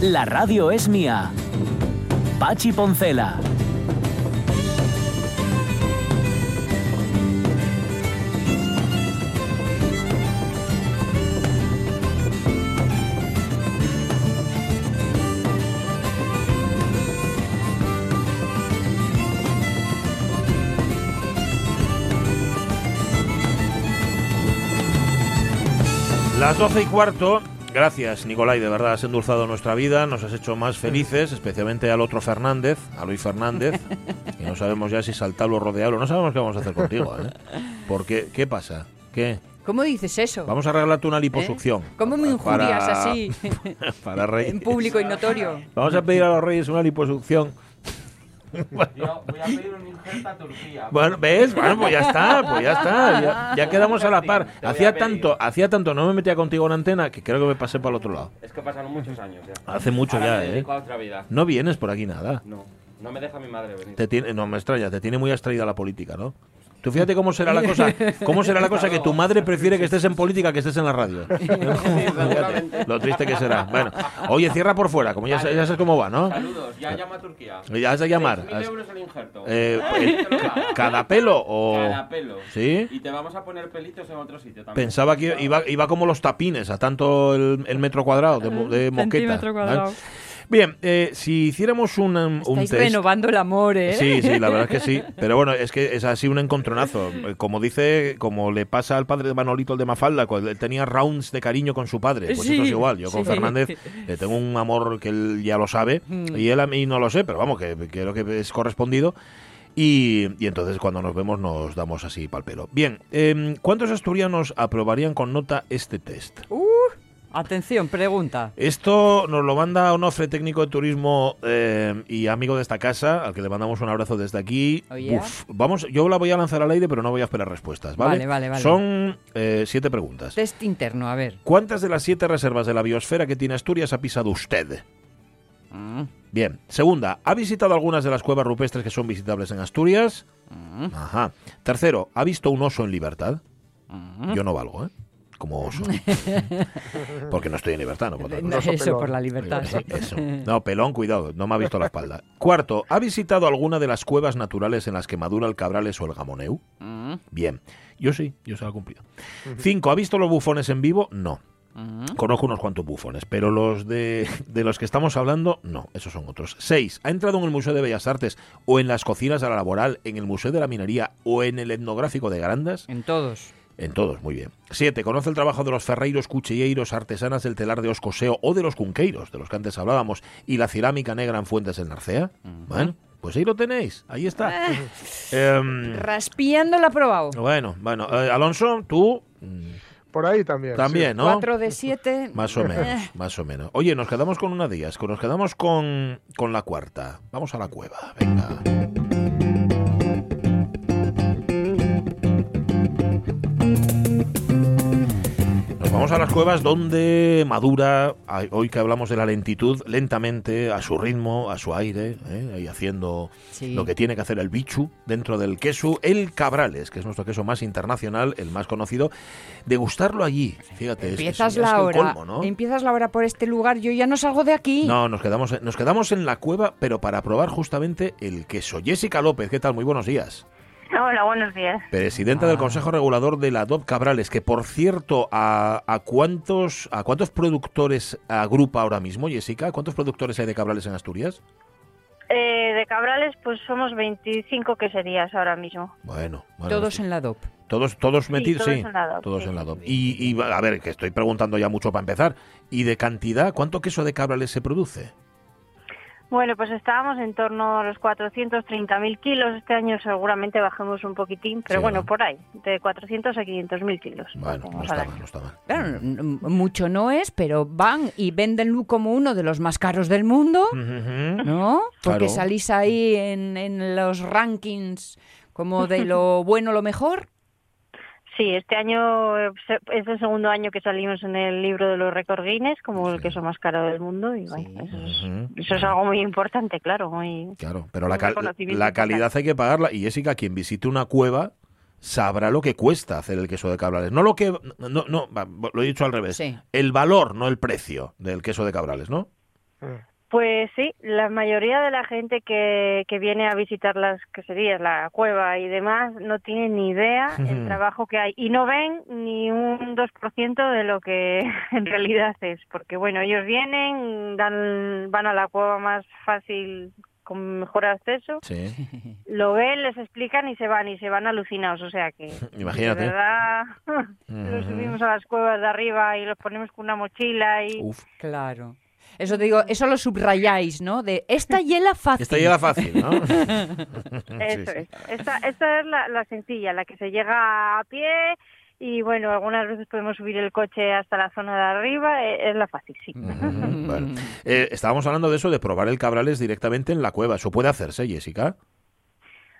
La radio es mía. Pachi Poncela. Las doce y cuarto. Gracias, Nicolai, de verdad has endulzado nuestra vida, nos has hecho más felices, especialmente al otro Fernández, a Luis Fernández, y no sabemos ya si saltarlo o rodearlo, no sabemos qué vamos a hacer contigo, ¿eh? Porque, ¿qué pasa? ¿Qué? ¿Cómo dices eso? Vamos a regalarte una liposucción. ¿Cómo me injurias Para- así? Para reyes. en público y notorio. Vamos a pedir a los reyes una liposucción. Yo voy a pedir un injerto a Turquía. Bueno, ¿ves? Bueno, pues ya está, pues ya está. Ya, ya quedamos a la par. Hacía tanto, hacía tanto, no me metía contigo en antena que creo que me pasé para el otro lado. Es que pasaron muchos años ya. Hace mucho Ahora ya, me ¿eh? dedico a otra vida. No vienes por aquí nada. No, no me deja mi madre venir. Te tiene, no me extraña, te tiene muy abstraída la política, ¿no? Tú fíjate cómo será la cosa, cómo será la cosa que tu madre prefiere que estés en política que estés en la radio. Fíjate, lo triste que será. Bueno, oye, cierra por fuera, como ya, sa- ya sabes cómo va, ¿no? Saludos, ya llama a Turquía. Ya has de llamar. 6.000 Has- euros el injerto. Eh, eh. ¿Cada pelo o...? Cada pelo. ¿Sí? Y te vamos a poner pelitos en otro sitio también. Pensaba que iba, iba como los tapines, a tanto el, el metro cuadrado de, de moqueta. Centímetro cuadrado. ¿vale? Bien, eh, si hiciéramos un, um, un Estáis test... renovando el amor, ¿eh? Sí, sí, la verdad es que sí. Pero bueno, es que es así un encontronazo. Eh, Como dice, como le pasa al padre de Manolito, el de Mafalda, cuando él tenía rounds de cariño con su padre. Pues Sí, esto es igual. Yo con sí. Fernández le tengo un amor que él ya lo sabe Mm. y él a mí no lo sé, pero vamos, que creo que es correspondido. Y, y entonces cuando nos vemos nos damos así pal pelo. Bien, em, ¿cuántos asturianos aprobarían con nota este test? Uh, atención, pregunta. Esto nos lo manda Onofre, técnico de turismo eh, y amigo de esta casa, al que le mandamos un abrazo desde aquí. Oh, yeah. Uf, vamos, yo la voy a lanzar al aire, pero no voy a esperar respuestas, ¿vale? Vale, vale, vale. Son eh, siete preguntas. Test interno, a ver. ¿Cuántas de las siete reservas de la biosfera que tiene Asturias ha pisado usted? Mm, Bien. Segunda, ¿ha visitado algunas de las cuevas rupestres que son visitables en Asturias? mm, Ajá. Tercero, ¿ha visto un oso en libertad? mm. Yo no valgo, ¿eh? Como oso. Porque no estoy en libertad, no No. Eso, por la libertad. Sí, eso. No, pelón, cuidado, no me ha visto la espalda. Cuarto, ¿ha visitado alguna de las cuevas naturales en las que madura el cabrales o el gamoneu? Mm, Bien, yo sí, yo se lo he cumplido. Cinco, ¿ha visto los bufones en vivo? No. mm. Conozco unos cuantos bufones, pero los de, de los que estamos hablando, no, esos son otros. Seis, ¿ha entrado en el Museo de Bellas Artes o en las cocinas de la Laboral, en el Museo de la Minería o en el Etnográfico de Grandas? En todos. En todos, muy bien. Siete, ¿conoce el trabajo de los ferreiros, cuchilleiros, artesanas del telar de Oscoseo o de los cunqueiros, de los que antes hablábamos, y la cerámica negra en Fuentes del Narcea? Bueno, pues ahí lo tenéis, ahí está. Em, Raspiando la aprobado. bueno, bueno, eh, Alonso, tú mm, Por ahí también. también, ¿no? 4 de 7. Más o menos, más o menos. Oye, nos quedamos con una de ellas, nos quedamos con, con la cuarta. Vamos a la cueva, venga. Nos vamos a las cuevas donde madura, hoy que hablamos de la lentitud, lentamente, a su ritmo, a su aire, ¿eh? ahí haciendo Sí. lo que tiene que hacer el bichu dentro del queso, el cabrales, que es nuestro queso más internacional, el más conocido, degustarlo allí. Fíjate, es Empiezas ya es la que hora. colmo, ¿no? Empiezas la hora por este lugar. Yo ya no salgo de aquí. No, nos quedamos, nos quedamos en la cueva, pero para probar justamente el queso. Jessica López, ¿qué tal? Muy buenos días. Hola, buenos días. Presidenta del Consejo Regulador de la DOP Cabrales, que por cierto, ¿a, a cuántos a cuántos productores agrupa ahora mismo, Jessica? ¿Cuántos productores hay de Cabrales en Asturias? Eh, de Cabrales, pues somos 25 queserías ahora mismo. Bueno, bueno, Todos sí. en la DOP. todos, todos metidos, todos sí, en la DOP, todos sí. en la DOP. Y, y, a ver, que estoy preguntando ya mucho para empezar. ¿Y de cantidad? ¿Cuánto queso de Cabrales se produce? Bueno, pues estábamos en torno a los 430.000 kilos. Este año seguramente bajemos un poquitín, pero Sí, bueno, ¿no? por ahí, de 400 a 500.000 kilos. Bueno, no está al mal, no está mal. Claro, mucho no es, pero van y vendenlo como uno de los más caros del mundo. ¿no? Porque Claro. salís ahí en, en los rankings como de lo bueno, lo mejor. Sí, este año se- es el segundo año que salimos en el libro de los récords Guinness como el queso más caro del mundo y bueno, eso, es, Ujú. eso es algo muy importante, claro, muy Claro, pero la, cal- la calidad hay que pagarla. Y Jessica, quien visite una cueva sabrá lo que cuesta hacer el queso de cabrales. No lo que... No, no, va, lo he dicho al revés. Sí. El valor, no el precio del queso de cabrales, ¿no? Pues sí, la mayoría de la gente que, que viene a visitar las queserías, la cueva y demás, no tiene ni idea el trabajo que hay y no ven ni un 2% de lo que en realidad es, porque bueno, ellos vienen, dan, van a la cueva más fácil con mejor acceso, Sí. lo ven, les explican y se van y se van alucinados, o sea que Imagínate. de verdad los subimos a las cuevas de arriba y los ponemos con una mochila y Uf, Claro. Eso te digo, eso lo subrayáis, ¿no? De esta hiela fácil. esta llega fácil, ¿no? Eso es. Esta, esta es la, la sencilla, la que se llega a pie y bueno, algunas veces podemos subir el coche hasta la zona de arriba, eh, es la fácil, sí. Bueno. Eh, estábamos hablando de eso, de probar el cabrales directamente en la cueva. Eso puede hacerse, Jessica.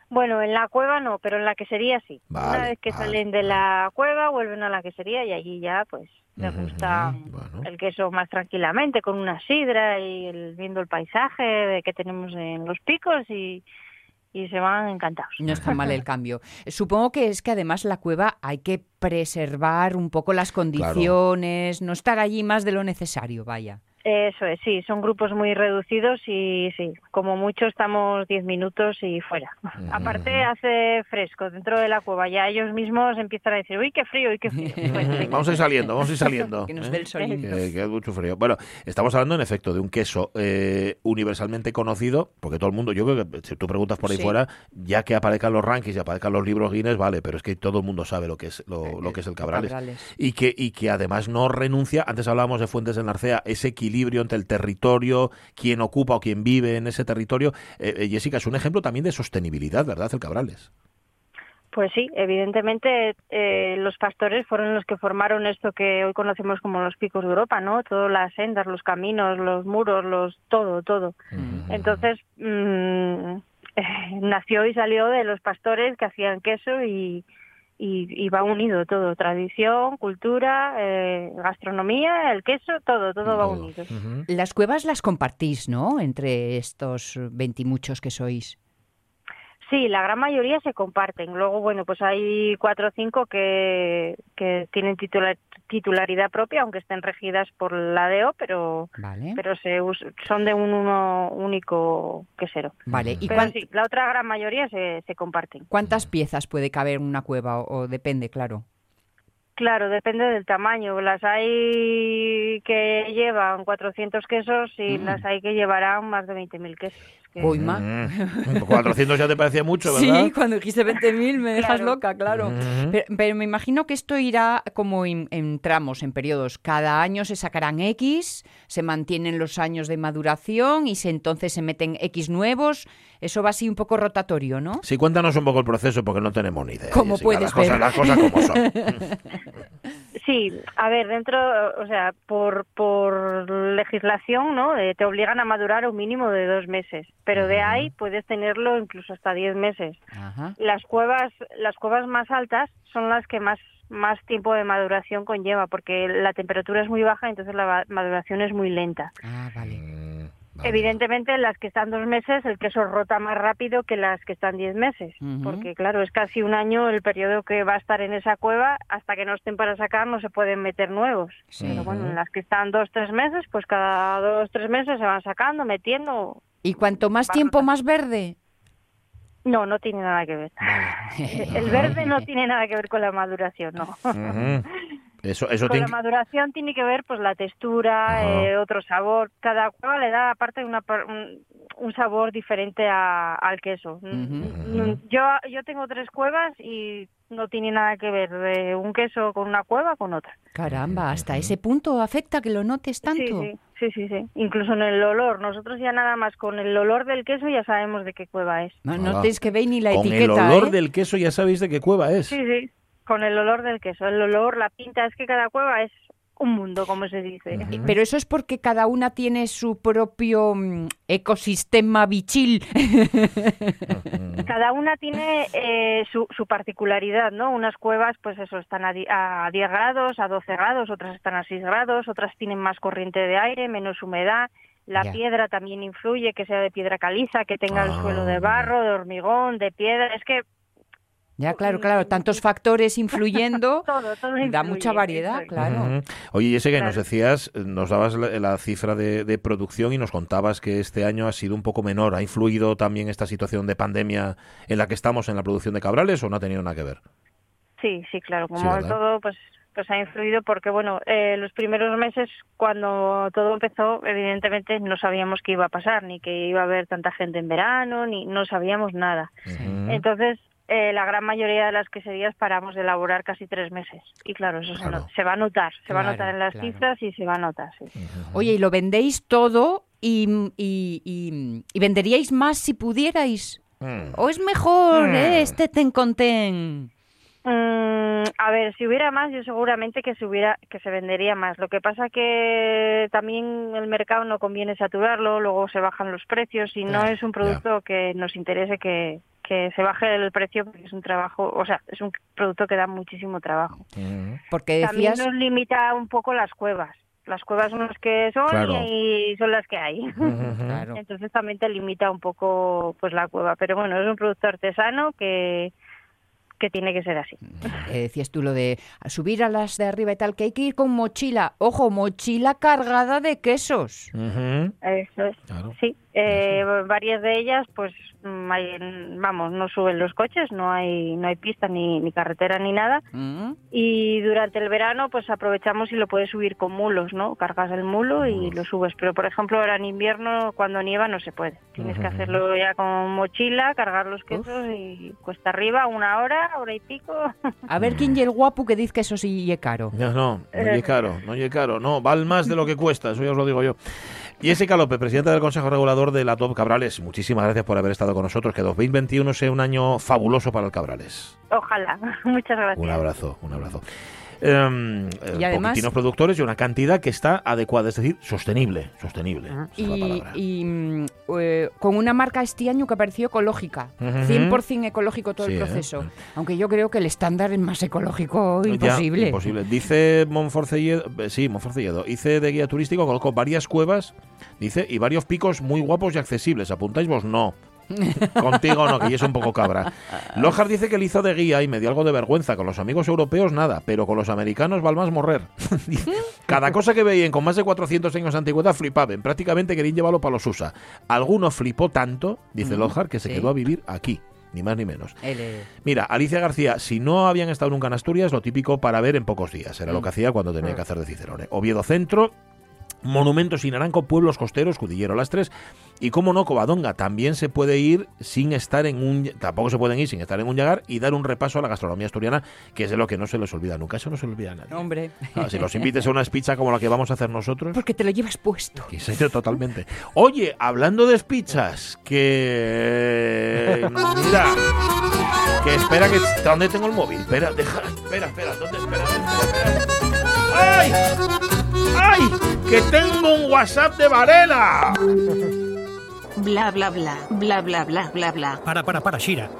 Bueno, en la cueva no, pero en la quesería sí. Vale, Una vez que vale, salen de la cueva, vuelven a la quesería y allí ya pues Ujú, gusta bueno. el queso más tranquilamente, con una sidra y el- viendo el paisaje de que tenemos en los picos y, y se van encantados. No está mal el cambio. Supongo que es que además la cueva hay que preservar un poco las condiciones, no estar allí más de lo necesario, vaya. Eso es, sí, son grupos muy reducidos y sí, como mucho estamos 10 minutos y fuera. Aparte hace fresco dentro de la cueva, ya ellos mismos empiezan a decir, uy, qué frío, uy, qué frío. Pues. Vamos a ir saliendo, vamos a ir saliendo. Que nos ¿eh? dé el solito. Que, que es mucho frío. Bueno, estamos hablando en efecto de un queso eh, universalmente conocido, porque todo el mundo, yo creo que si tú preguntas por ahí Sí. fuera, ya que aparezcan los rankings y aparezcan los libros Guinness, vale, pero es que todo el mundo sabe lo que es lo, lo que es el cabrales. Cabrales. Y que, y que además no renuncia, antes hablábamos de Fuentes de Narcea, ese equilibrio entre el territorio, quien ocupa o quien vive en ese territorio. Eh, eh, Jessica, es un ejemplo también de sostenibilidad, ¿verdad? El cabrales. Pues sí, evidentemente eh, los pastores fueron los que formaron esto que hoy conocemos como los picos de Europa, ¿no? Todas las sendas, los caminos, los muros, los todo, todo. Entonces mm, nació y salió de los pastores que hacían queso y, y, y va unido todo, tradición, cultura, eh, gastronomía, el queso, todo, todo va unido. Las cuevas las compartís, ¿no? Entre estos veintimuchos que sois. Sí, la gran mayoría se comparten. Luego, bueno, pues hay cuatro o cinco que, que tienen titular- titularidad propia, aunque estén regidas por la DEO, pero Vale. pero se us- son de un uno único quesero. Vale. ¿Y Pero sí, la otra gran mayoría se, se comparten. cuántas piezas puede caber en una cueva? O, o depende, claro. Claro, depende del tamaño. Las hay que llevan 400 quesos y Mm. las hay que llevarán más de 20.000 quesos. Que- Uy, ma. Mm. 400 ya te parecía mucho, ¿verdad? Sí, cuando dijiste 20.000 me dejas Claro. loca, claro. Ujú. Pero, pero me imagino que esto irá como en, en tramos, en periodos. Cada año se sacarán X, se mantienen los años de maduración y se, entonces se meten X nuevos. Eso va así un poco rotatorio, ¿no? Sí, cuéntanos un poco el proceso porque no tenemos ni idea. Como Jessica, puedes las cosas, ver. las cosas como son. Sí, a ver, dentro, o sea, por, por legislación, ¿no? Eh, te obligan a madurar un mínimo de dos meses, pero de ahí puedes tenerlo incluso hasta diez meses. Ajá. Las cuevas, las cuevas más altas son las que más más tiempo de maduración conlleva, porque la temperatura es muy baja, entonces la maduración es muy lenta. Ah, vale. Evidentemente, las que están dos meses, el queso rota más rápido que las que están diez meses, porque claro, es casi un año el periodo que va a estar en esa cueva, hasta que no estén para sacar no se pueden meter nuevos. Sí. Pero bueno, en las que están dos, tres meses, pues cada dos, tres meses se van sacando, metiendo. Y cuanto más tiempo, más verde. No, no tiene nada que ver. El verde no tiene nada que ver con la maduración, no. Ujú. Eso, eso Con la maduración tiene que ver pues la textura, eh, otro sabor. Cada cueva le da aparte una, par- un, un sabor diferente a- al queso. Mm, mm, Yo yo tengo tres cuevas y no tiene nada que ver de un queso con una cueva con otra. Caramba, hasta ese punto afecta que lo notes tanto. Sí, sí, sí, sí, sí. Incluso en el olor. Nosotros ya nada más con el olor del queso ya sabemos de qué cueva es. No, no Ah. tenéis que ver ni la Con etiqueta. el olor ¿eh? del queso ya sabéis de qué cueva es. Sí, sí. Con el olor del queso. El olor, la pinta, es que cada cueva es un mundo, como se dice. Ujú. Pero eso es porque cada una tiene su propio mm, ecosistema bichil. Cada una tiene eh, su, su particularidad, ¿no? Unas cuevas, pues eso, están a, a 10 grados, a 12 grados, otras están a 6 grados, otras tienen más corriente de aire, menos humedad. La Ya. piedra también influye, que sea de piedra caliza, que tenga el Ah, suelo de mira. barro, de hormigón, de piedra. Es que ya, claro, claro, tantos factores influyendo. todo, todo Da influye, mucha variedad, claro. Oye, y ese que nos decías, nos dabas la, la cifra de, de producción y nos contabas que este año ha sido un poco menor. ¿Ha influido también esta situación de pandemia en la que estamos en la producción de cabrales o no ha tenido nada que ver? Sí, sí, claro, Sí, como ¿verdad? todo, pues pues ha influido porque, bueno, eh, los primeros meses, cuando todo empezó, evidentemente no sabíamos qué iba a pasar, ni que iba a haber tanta gente en verano, ni no sabíamos nada. Entonces, eh, la gran mayoría de las queserías paramos de elaborar casi tres meses. Y claro, eso se, Claro. se va a notar, se va a notar en las claro. cifras y se va a notar, sí. Oye, y lo vendéis todo y, y- y- y venderíais más si pudierais. Mm. ¿O es mejor Mm. eh, este ten con ten? Mm, a ver, si hubiera más, yo seguramente que se hubiera, que se vendería más. Lo que pasa que también el mercado no conviene saturarlo, luego se bajan los precios y no es un producto que nos interese que, que se baje el precio porque es un trabajo, o sea, es un producto que da muchísimo trabajo. Ujú. Porque También nos limita un poco las cuevas. Las cuevas son las que son Claro. y son las que hay. Claro. Entonces también te limita un poco pues la cueva, pero bueno, es un producto artesano que que tiene que ser así. Eh, decías tú lo de subir a las de arriba y tal, que hay que ir con mochila. Ojo, mochila cargada de quesos. Eso es. Claro. Sí, eh, varias de ellas, pues, mm, hay- vamos, no suben los coches, no hay, no hay pista ni, ni carretera ni nada. Y durante el verano, pues aprovechamos y lo puedes subir con mulos, ¿no? Cargas el mulo y lo subes. Pero, por ejemplo, ahora en invierno, cuando nieva, no se puede. Tienes que hacerlo ya con mochila, cargar los quesos y cuesta arriba una hora, hora y pico. A ver quién y el guapo que dice que eso sí es caro. No, no, no es caro, no es caro, no, vale más de lo que cuesta, eso ya os lo digo yo. Jessica López, presidenta del Consejo Regulador de la Top Cabrales, muchísimas gracias por haber estado con nosotros, que 2021 sea un año fabuloso para el Cabrales. Ojalá. Muchas gracias. Un abrazo, un abrazo. Em, eh, Y además- poquitinos productores y una cantidad que está adecuada, es decir, sostenible, sostenible. Y, mm, eh, con una marca este año que pareció ecológica. Ujú. 100% ecológico todo Sí, el ¿eh? proceso. Aunque yo creo que el estándar es más ecológico Ya, imposible. imposible. Dice Monforcelledo, eh, sí, Monforcelledo, hice de guía turístico, colocó varias cuevas, dice, y varios picos muy guapos y accesibles. ¿Apuntáis vos? No. Contigo no, que ya es un poco cabra. Lojar dice que le hizo de guía y me dio algo de vergüenza. Con los amigos europeos nada, pero con los americanos val más morrer. Cada cosa que veían con más de 400 años de antigüedad flipaban. Prácticamente querían llevarlo para los USA. Alguno flipó tanto, dice Mm, Lojar, que se sí. quedó a vivir aquí. Ni más ni menos. Mira, Alicia García, si no habían estado nunca en Asturias, lo típico para ver en pocos días. Era lo que hacía cuando tenía que hacer de Cicerone. Oviedo Centro, Monumentos sin Naranco, Pueblos Costeros, Cudillero Las Tres. Y como no, Covadonga. También se puede ir sin estar en un... Tampoco se pueden ir sin estar en un llagar y dar un repaso a la gastronomía asturiana, que es de lo que no se les olvida nunca. Eso no se le olvida a nadie. hombre, Ah, si los invites a una pizza como la que vamos a hacer nosotros... porque te lo llevas puesto. Totalmente. Oye, hablando de pizzas, que. Mira. Que espera, que. ¿Dónde tengo el móvil? Espera, deja. Espera, espera, ¿dónde? Espera, espera, espera. ¡Ay! ¡Ay! ¡Que tengo un WhatsApp de Varela! Bla bla bla, bla bla bla bla bla. Para, para, para, Shira.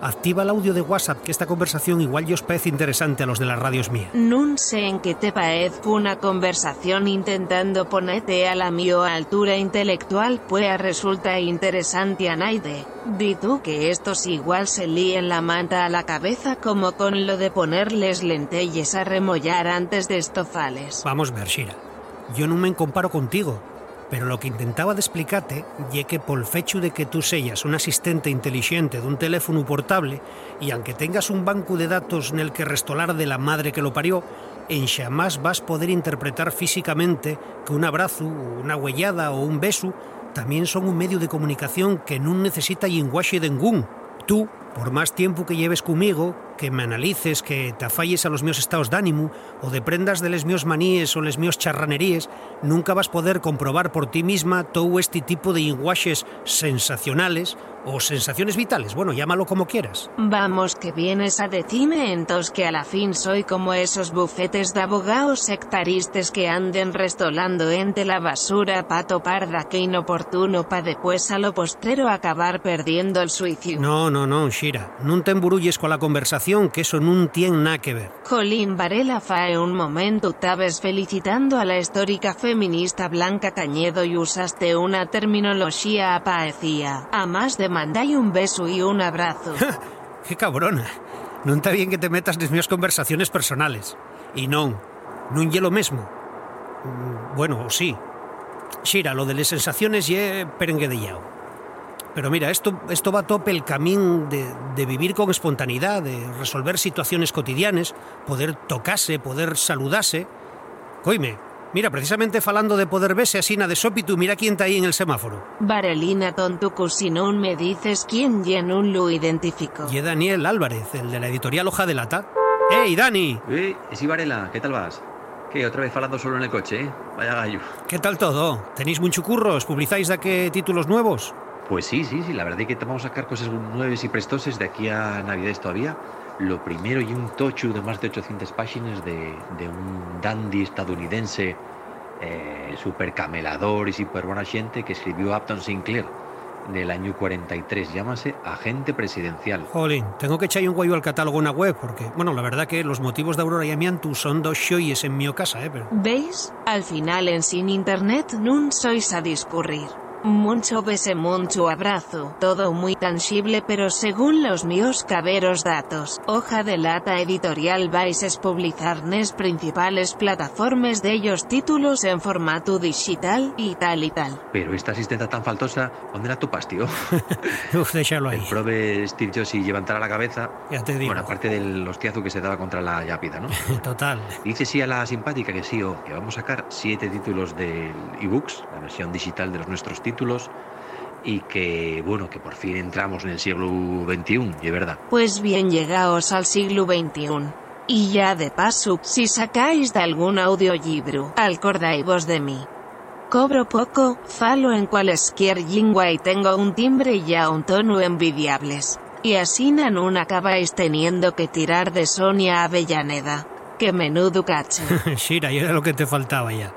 Activa el audio de WhatsApp, que esta conversación igual yo os parece interesante a los de las radios mía. Nun sé en qué te parezco una conversación intentando ponerte a la mío altura intelectual, pues resulta interesante a naide. Di tú que estos igual se líen la manta a la cabeza como con lo de ponerles lentelles a remollar antes de estofales. Vamos ver, Shira. Yo no me comparo contigo, pero lo que intentaba de explicarte ye que por fecho de que tú sellas un asistente inteligente de un teléfono portable y aunque tengas un banco de datos en el que restolar de la madre que lo parió, en jamás vas poder interpretar físicamente que un abrazo, una huellada o un beso también son un medio de comunicación que no necesita lenguaje de ningún. Tú, por más tiempo que lleves conmigo, que me analices, que te afalles a los míos estados d'ánimo o deprendas de les míos maníes o les míos charraneríes, nunca vas poder comprobar por ti misma todo este tipo de inguaches sensacionales o sensaciones vitales, bueno, llámalo como quieras. Vamos que vienes a decirme entonces que a la fin soy como esos bufetes de abogados sectaristas que anden restolando entre la basura pa topar da que inoportuno pa después a lo postrero acabar perdiendo el suicio. No, no, no, Shira, no te emburulles con la conversación, que eso no tiene nada que ver. Colín Varela fae un momento tabes felicitando a la histórica feminista Blanca Cañedo y usaste una terminología apaecía, a más de mandai un beso y un abrazo. Qué cabrona. No está bien que te metas en mis conversaciones personales. Y no, no ye lo mismo. Mm, Bueno, sí. Shira, lo de las sensaciones ye perengue de yao. Pero mira, esto, esto va a tope el camino de, de vivir con espontaneidad, de resolver situaciones cotidianas, poder tocarse, poder saludarse. Coime, mira, precisamente falando de poder verse así na de sópitu, mira quién está ahí en el semáforo. Varelina tontucu si no me dices quién y en un lo identifico. Y Daniel Álvarez, el de la editorial Hoja de Lata. ¡Ey, Dani! Eh, sí, Varela, ¿qué tal vas? ¿Qué, otra vez falando solo en el coche, eh? Vaya gallo. ¿Qué tal todo? ¿Tenéis mucho curro? ¿Os publizáis de qué títulos nuevos? Pues sí, sí, sí, la verdad es que vamos a sacar cosas nuevas y prestoses de aquí a Navidades todavía. Lo primero y un tochu de más de 800 páginas de, de un dandy estadounidense eh, super camelador y super buena gente que escribió Upton Sinclair del año 43. Llámase Agente Presidencial. Jolín, tengo que echarle un guayo al catálogo en la web porque, bueno, la verdad que los motivos de Aurora y Amiantu son dos shoyes en mi casa, ¿eh? Pero... ¿Veis? Al final en sin internet nun sois a discurrir. Mucho bese, mucho abrazo, todo muy tangible pero según los míos caberos datos, hoja de lata editorial vais a publicar nes principales plataformas de ellos títulos en formato digital y tal y tal. Pero esta asistenta tan faltosa, ¿dónde la topas, tío? Uf, déjalo ahí. El prove Steve Jobs y la cabeza. Ya te digo. Bueno, aparte del hostiazo que se daba contra la Yapida, ¿no? Total. Dice sí a la simpática que sí, o que vamos a sacar siete títulos de ebooks, la versión digital de los nuestros títulos, y que, bueno, que por fin entramos en el siglo XXI, y es verdad. Pues bien llegaos al siglo XXI. Y ya de paso, si sacáis de algún audiolibro, acordaos de mí. Cobro poco, falo en cualesquier lengua y tengo un timbre y ya un tono envidiables. Y así nun acabáis teniendo que tirar de Sonia Avellaneda. Que menudo cacho. Shira, y era lo que te faltaba ya.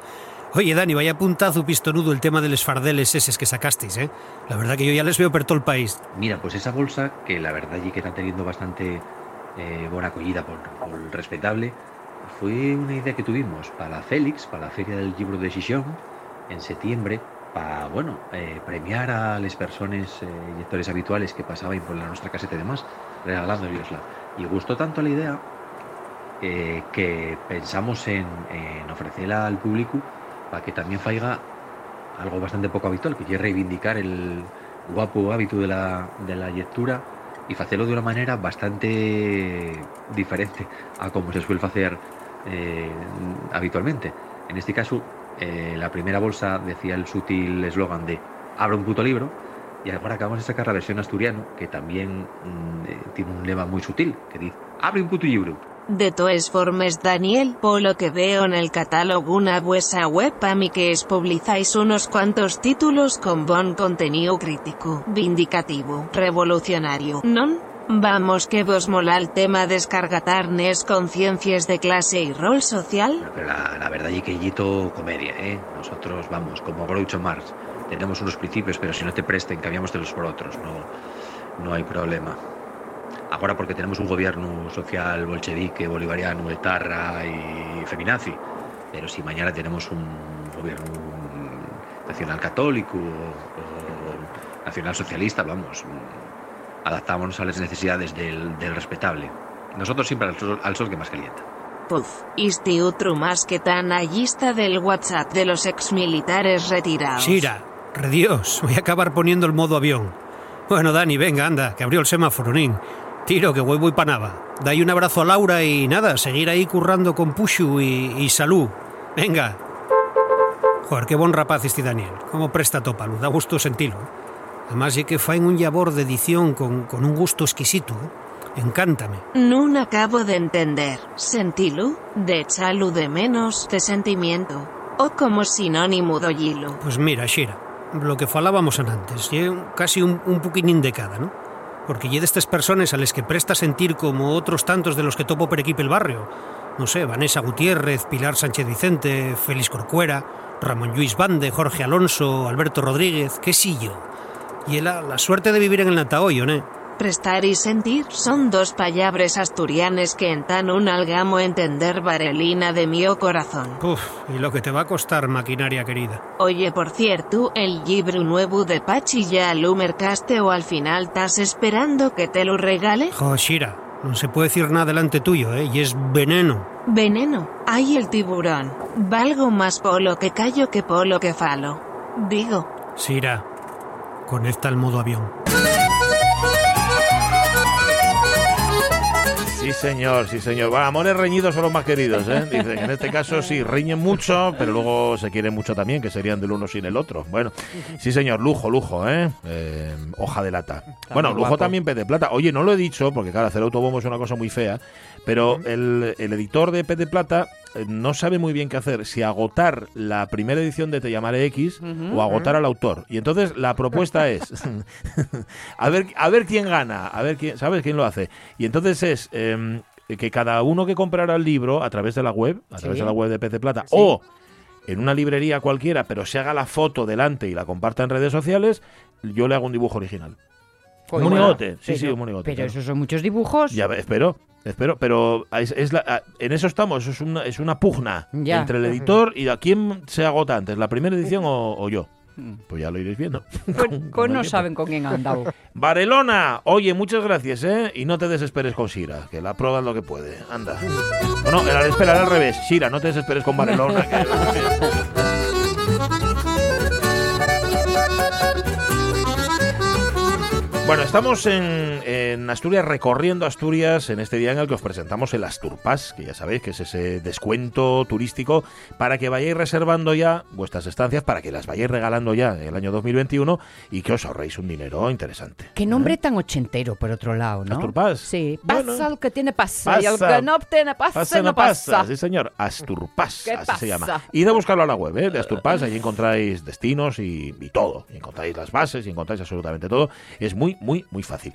Oye, Dani, vaya puntazo pistonudo el tema de los fardeles eses que sacasteis, ¿eh? La verdad que yo ya les veo por todo el país. Mira, pues esa bolsa, que la verdad y que está teniendo bastante eh, buena acogida por, el respetable, fue una idea que tuvimos para Félix, para la Feria del Libro de Xixón, en septiembre, para, bueno, eh, premiar a las personas eh, habituales que pasaban por la nuestra caseta y demás, regalándoles-la. Y gustó tanto la idea eh, que pensamos en, en ofrecerla al público para que también faiga algo bastante poco habitual, que quiere reivindicar el guapo hábito de la, de la lectura y hacerlo de una manera bastante diferente a como se suele hacer eh, habitualmente. En este caso, eh, la primera bolsa decía el sutil eslogan de abre un puto libro y ahora acabamos de sacar la versión asturiano que también mm, eh, tiene un lema muy sutil que dice abre un puto libro De todas formas, Daniel, por lo que veo en el catálogo una vuesa web a mí que es publizáis unos cuantos títulos con buen contenido crítico, vindicativo, revolucionario, ¿non? Vamos que vos mola el tema descargatar nes conciencias de clase y rol social. Pero la, verdad es que Yito comedia, ¿eh? Nosotros, vamos, como Groucho Marx, tenemos unos principios, pero si no te presten, cambiamos por otros, no, no hay problema. Ahora porque tenemos un gobierno social bolchevique, bolivariano, etarra y feminazi, pero si mañana tenemos un gobierno nacional católico o, o nacional socialista, vamos, adaptámonos a las necesidades del, del respetable. Nosotros siempre al sol, al sol que más calienta. Puf, este otro más que tan allista del WhatsApp de los exmilitares retirados. Shira, redios, voy a acabar poniendo el modo avión. Bueno, Dani, venga, anda, que abrió el semáforo, nin. Tiro, que voy voy pa nada. Dai un abrazo a Laura y nada, seguir ahí currando con Pushu y, y salud. Venga. Joder, qué buen rapaz este Daniel. Cómo presta tópalo, da gusto sentirlo. Además, ya que faen un labor de edición con, con un gusto exquisito. ¿eh? Encántame. No acabo de entender. Sentilu, de chalu de menos, de sentimiento. O como sinónimo do hilo. Pues mira, Xira, lo que falábamos antes, casi un, un poquinín de cada, ¿no? Porque lle destes personas a les que presta sentir como otros tantos de los que topo per aquí pel barrio. No sé, Vanessa Gutiérrez, Pilar Sánchez Vicente, Félix Corcuera, Ramón Lluís Bande, Jorge Alonso, Alberto Rodríguez, qué sí yo. Y la, la suerte de vivir en el Natahoyo, ¿no? Prestar y sentir son dos palabras asturianes que entan un algamo entender varelina de mi corazón. Uf, y lo que te va a costar, maquinaria querida. Oye, por cierto, el libro nuevo de Pachi ya lo mercaste o al final estás esperando que te lo regale? Jo, Shira, no se puede decir nada delante tuyo, ¿eh? Y es veneno. Veneno, hay el tiburón. Valgo más polo que callo que polo que falo. Digo, Shira, conecta el modo avión. Sí, señor, sí, señor. Va, amores reñidos son los más queridos, ¿eh? Dicen, en este caso sí, riñen mucho, pero luego se quieren mucho también, que serían del uno sin el otro. Bueno, sí, señor, lujo, lujo, ¿eh? Eh, hoja de lata. bueno, lujo guapo. también pez de plata. Oye, no lo he dicho, porque claro, hacer autobombo es una cosa muy fea, pero el, el editor de pez de plata eh, no sabe muy bien qué hacer, si agotar la primera edición de Te llamaré X o agotar al autor. Y entonces la propuesta es a ver a ver quién gana, a ver quién, ¿sabes quién lo hace? Y entonces es em, que cada uno que comprara el libro a través de la web, a través Sí. de la web de Pez de Plata o en una librería cualquiera, pero se haga la foto delante y la comparta en redes sociales, yo le hago un dibujo original. Joder, un monigote, sí, pero- sí, un monigote. Pero claro. esos son muchos dibujos. Ya, espero, espero, pero es, es la- a- en eso estamos, es una, es una pugna Ya. entre el editor y a quién se agota antes, la primera edición o, o yo. Pues ya lo iréis viendo. Con el no tiempo. saben con quién han andado. Varelona, oye, muchas gracias, ¿eh? Y no te desesperes con Shira, que la prueba es lo que puede. Anda. Bueno, era, espera, era al revés. Shira, no te desesperes con Varelona. que- Bueno, estamos en, en Asturias, recorriendo Asturias en este día en el que os presentamos el Asturpass, que ya sabéis que es ese descuento turístico para que vayáis reservando ya vuestras estancias, para que las vayáis regalando ya en el año 2021 y que os ahorréis un dinero interesante. Qué nombre tan ochentero, por otro lado, ¿no? Asturpass. Sí. Bueno. Pasa el que tiene pasa, y el Pasa. que no tiene pasa, Pasa, no pasa. Sí, señor. Asturpass, ¿Qué así se llama. pasa? Id a buscarlo a la web ¿eh? de Asturpass, ahí encontráis destinos y, y todo. Y encontráis las bases y encontráis absolutamente todo. Es muy, muy, muy fácil.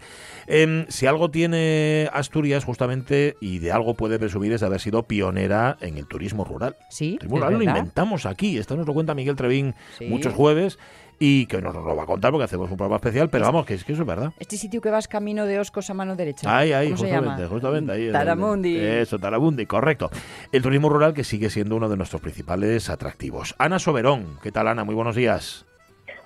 Em, si algo tiene Asturias, justamente, y de algo puede presumir, es de haber sido pionera en el turismo rural. Sí, El turismo rural lo inventamos aquí. Esto nos lo cuenta Miguel Trevín Sí. muchos jueves y que nos lo va a contar porque hacemos un programa especial, pero vamos, que es que eso es verdad. Este sitio que vas camino de Oscos a mano derecha. Ahí, ahí, ¿Cómo se justamente, llama? justamente ahí. Taramundi. Eso, Taramundi, correcto. El turismo rural que sigue siendo uno de nuestros principales atractivos. Ana Soberón, ¿qué tal Ana? Muy buenos días.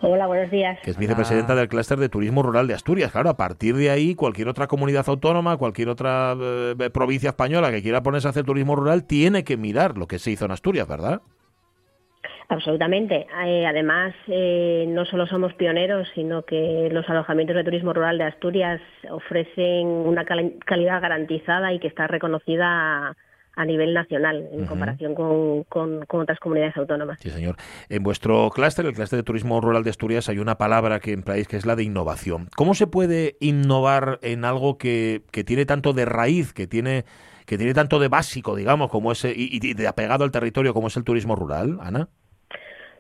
Hola, buenos días. Que es vicepresidenta del clúster de turismo rural de Asturias. Claro, a partir de ahí, cualquier otra comunidad autónoma, cualquier otra eh, provincia española que quiera ponerse a hacer turismo rural, tiene que mirar lo que se hizo en Asturias, ¿verdad? Absolutamente. Eh, además, eh, no solo somos pioneros, sino que los alojamientos de turismo rural de Asturias ofrecen una cali- calidad garantizada y que está reconocida a, a nivel nacional en comparación con, con- con otras comunidades autónomas. Sí, señor. En vuestro clúster, el clúster de turismo rural de Asturias, hay una palabra que empleáis que es la de innovación. ¿Cómo se puede innovar en algo que, que tiene tanto de raíz, que tiene, que tiene tanto de básico, digamos, como ese, y, y de apegado al territorio como es el turismo rural, Ana?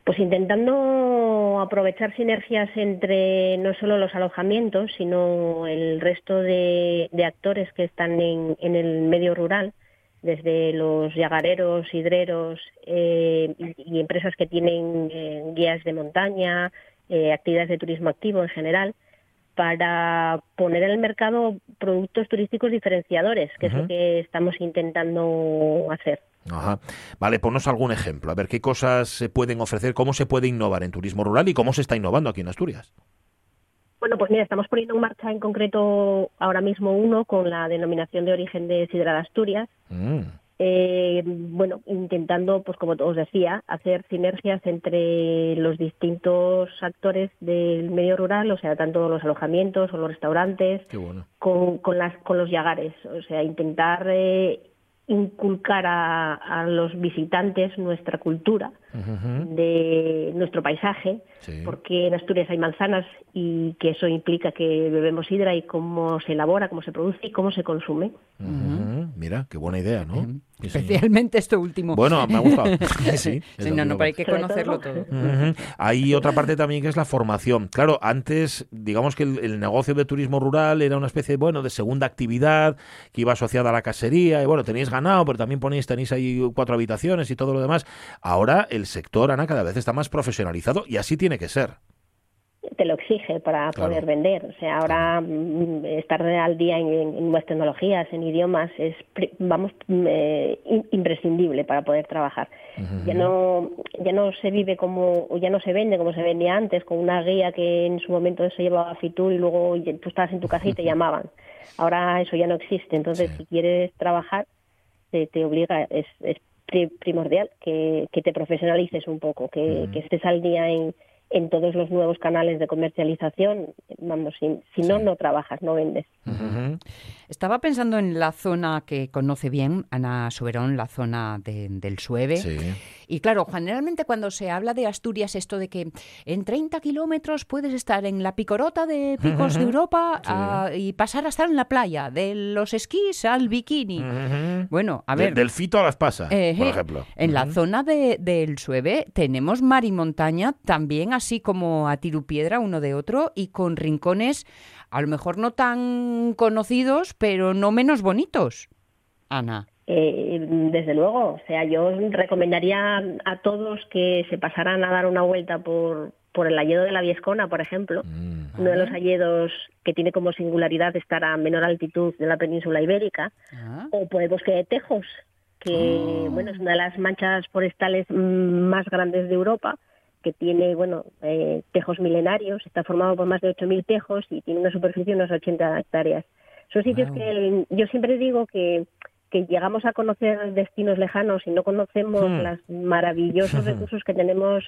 Pues intentando aprovechar sinergias entre no solo los alojamientos, sino el resto de, de actores que están en, en el medio rural, desde los yagareros, hidreros eh, y, y empresas que tienen eh, guías de montaña, eh, actividades de turismo activo en general, para poner en el mercado productos turísticos diferenciadores, que es lo que estamos intentando hacer. Ajá. Vale, ponnos algún ejemplo. A ver qué cosas se pueden ofrecer, cómo se puede innovar en turismo rural y cómo se está innovando aquí en Asturias. Bueno, pues mira, estamos poniendo en marcha en concreto ahora mismo uno con la denominación de origen de Sidra de Asturias. Mm. Eh, bueno, intentando, pues como os decía, hacer sinergias entre los distintos actores del medio rural, o sea, tanto los alojamientos o los restaurantes, bueno. con, con, las, con los yagares, o sea, intentar eh, inculcar a, a los visitantes nuestra cultura de nuestro paisaje, porque en Asturias hay manzanas y que eso implica que bebemos sidra y cómo se elabora, cómo se produce y cómo se consume. Mira, qué buena idea, ¿no? Especialmente esto último. Bueno, me ha gustado. sí, no, no, pero hay que conocerlo todo. Hay otra parte también que es la formación. Claro, antes, digamos que el, negocio de turismo rural era una especie, bueno, de segunda actividad que iba asociada a la casería. Y bueno, tenéis ganado, pero también ponéis, tenéis ahí cuatro habitaciones y todo lo demás. Ahora el sector, Ana, cada vez está más profesionalizado y así tiene que ser te lo exige para poder vender. O sea, ahora mm, estar al día en, nuevas tecnologías, en idiomas, es, vamos, mm, eh, imprescindible para poder trabajar. Ya no ya no se vive como, ya no se vende como se vendía antes, con una guía que en su momento se llevaba a Fitur y luego tú estabas en tu casa y te llamaban. Ahora eso ya no existe. Entonces, si quieres trabajar, te, te obliga, es, es primordial que, que, te profesionalices un poco, que, que estés al día en en todos los nuevos canales de comercialización. Vamos, si, no, no trabajas, no vendes. Estaba pensando en la zona que conoce bien Ana Soberón, la zona del Sueve. Y claro, generalmente cuando se habla de Asturias, esto de que en 30 kilómetros puedes estar en la picorota de picos de Europa ah, y pasar a estar en la playa, de los esquís al bikini. Bueno, a ver. del fito a las pasas, por ejemplo. En la zona del Sueve tenemos mar y montaña también así como a tirupiedra uno de otro y con rincones a lo mejor no tan conocidos, pero no menos bonitos. Ana. Eh, desde luego, o sea, yo recomendaría a todos que se pasaran a dar una vuelta por, por el alledo de la Viescona, por ejemplo, mm. uno de los alledos que tiene como singularidad estar a menor altitud de la península ibérica, ah. o por el bosque de Tejos, que oh. bueno es una de las manchas forestales más grandes de Europa que tiene, bueno, eh, tejos milenarios, está formado por más de 8.000 tejos y tiene una superficie de unas 80 hectáreas. Son sitios que yo siempre digo que, que llegamos a conocer destinos lejanos y no conocemos hmm. los maravillosos recursos que tenemos,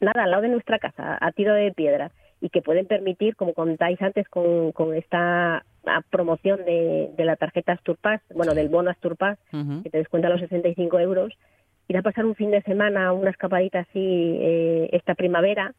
nada, al lado de nuestra casa, a tiro de piedra, y que pueden permitir, como contáis antes con, con esta promoción de, de la tarjeta Asturpass, bueno, del bono Asturpass, que te descuenta los 65 euros, ir a pasar un fin de semana, una escapadita así eh, esta primavera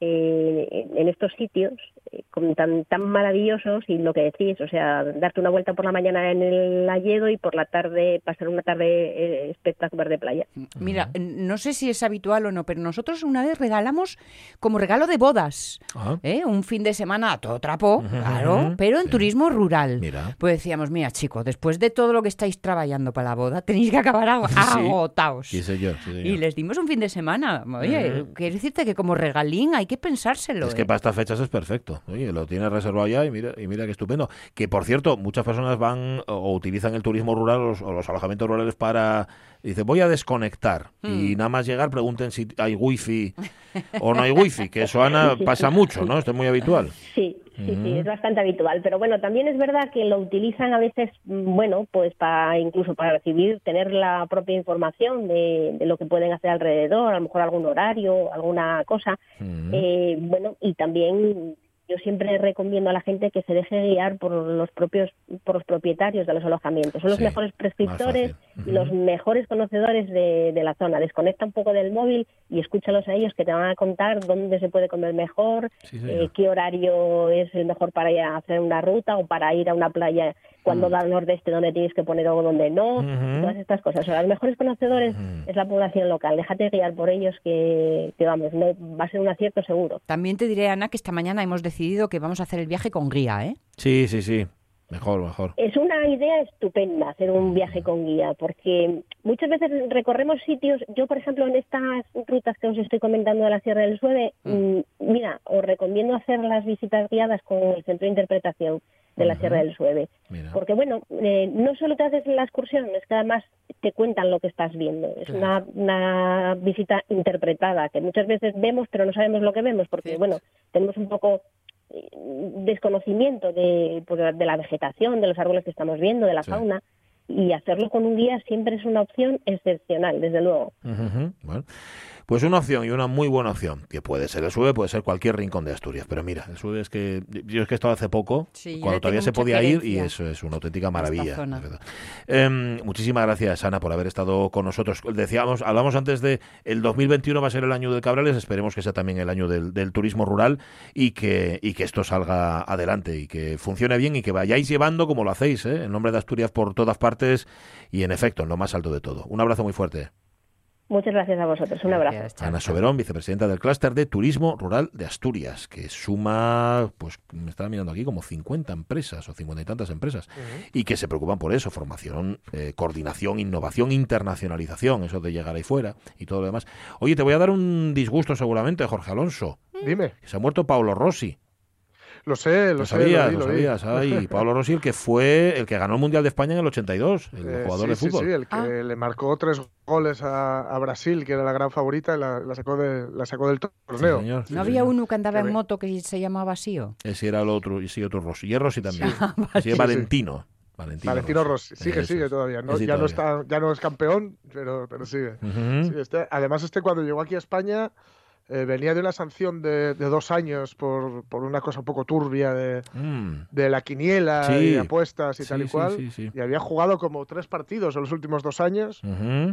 eh, en estos sitios eh, tan, tan maravillosos y lo que decís, o sea, darte una vuelta por la mañana en el Alledo y por la tarde pasar una tarde eh, espectacular de playa. Mira, no sé si es habitual o no, pero nosotros una vez regalamos como regalo de bodas, ah. un fin de semana a todo trapo, claro, pero en turismo rural. Pues decíamos, mira chico, después de todo lo que estáis trabajando para la boda, tenéis que acabar agotados. Y les dimos un fin de semana. Oye, quiero decirte que como regalín hay que pensárselo. Es que ¿eh? para estas fechas es perfecto. Oye, lo tienes reservado ya y mira, y mira qué estupendo. Que por cierto, muchas personas van o utilizan el turismo rural o los, alojamientos rurales para. Dice, voy a desconectar. Y hmm. nada más llegar pregunten si hay wifi o no hay wifi. Que eso, Ana, pasa mucho, ¿no? Esto es muy habitual. Sí, Sí, sí, es bastante habitual. Pero bueno, también es verdad que lo utilizan a veces, mm, bueno, pues para incluso para recibir, tener la propia información de, lo que pueden hacer alrededor, a lo mejor algún horario, alguna cosa. eh, bueno, y también yo siempre recomiendo a la gente que se deje guiar por los propios por los propietarios de los alojamientos. Son los mejores prescriptores y los mejores conocedores de, la zona. Desconecta un poco del móvil y escúchalos a ellos que te van a contar dónde se puede comer mejor, eh, qué horario es el mejor para ir a hacer una ruta o para ir a una playa cuando mm. da al nordeste donde tienes que poner o donde no, todas estas cosas. O los mejores conocedores es la población local. Déjate guiar por ellos que, vamos, no, va a ser un acierto seguro. También te diré, Ana, que esta mañana hemos decidido que vamos a hacer el viaje con guía, ¿eh? Sí, sí, sí. Mejor, mejor. Es una idea estupenda hacer un viaje con guía, porque muchas veces recorremos sitios. Yo, por ejemplo, en estas rutas que os estoy comentando de la Sierra del Sueve, mm. Mm, mira, os recomiendo hacer las visitas guiadas con el centro de interpretación de la Sierra del Sueve. Porque, bueno, eh, no solo te haces la excursión, es que además te cuentan lo que estás viendo. Es una, una, visita interpretada, que muchas veces vemos, pero no sabemos lo que vemos, porque, bueno, tenemos un poco desconocimiento de, pues, de la vegetación, de los árboles que estamos viendo, de la fauna, y hacerlo con un guía siempre es una opción excepcional, desde luego. Bueno. Pues una opción y una muy buena opción, que puede ser el SUBE, puede ser cualquier rincón de Asturias. Pero mira, el SUBE es que yo es que he estado hace poco, Sí, cuando todavía se podía ir, y eso es una auténtica maravilla. Em, muchísimas gracias, Ana, por haber estado con nosotros. Decíamos, hablamos antes de el 2021 va a ser el año de Cabrales, esperemos que sea también el año del, del turismo rural y que, y que esto salga adelante y que funcione bien y que vayáis llevando como lo hacéis, ¿eh? el nombre de Asturias por todas partes y en efecto, en lo más alto de todo. Un abrazo muy fuerte. Muchas gracias a vosotros. Un abrazo. Ana Soberón, vicepresidenta del clúster de turismo rural de Asturias, que suma, pues me estaba mirando aquí, como 50 empresas o 50 y tantas empresas, y que se preocupan por eso, formación, eh, coordinación, innovación, internacionalización, eso de llegar ahí fuera y todo lo demás. Oye, te voy a dar un disgusto seguramente, Jorge Alonso. Dime. Que se ha muerto Pablo Rossi. Lo sé, lo, Lo sé. sabías, vi, lo vi. sabías. Ay, Pablo Rossi, el que fue el que ganó el Mundial de España en el 82, el Eh, jugador sí, de sí, fútbol. Sí, el que le marcó tres goles a, a Brasil, que era la gran favorita, y la, la sacó, de, la sacó del torneo. señor, sí, ¿No había señor. uno que andaba en moto que se llamaba así o? Ese era el otro, y sí, otro Rossi. Y es Rossi también. Ah, Sí, es Valentino. Valentino, Valentino Rossi. Sigue, Eso sigue todavía. ¿no? Sí, ya, no está, ya no es campeón, pero, pero sigue. Sí, este- además, este cuando llegó aquí a España eh, venía de una sanción de, de dos años por, por una cosa un poco turbia de, Mm. de la quiniela Sí. y apuestas y Sí, tal y sí, cual. sí, sí. Y había jugado como tres partidos en los últimos dos años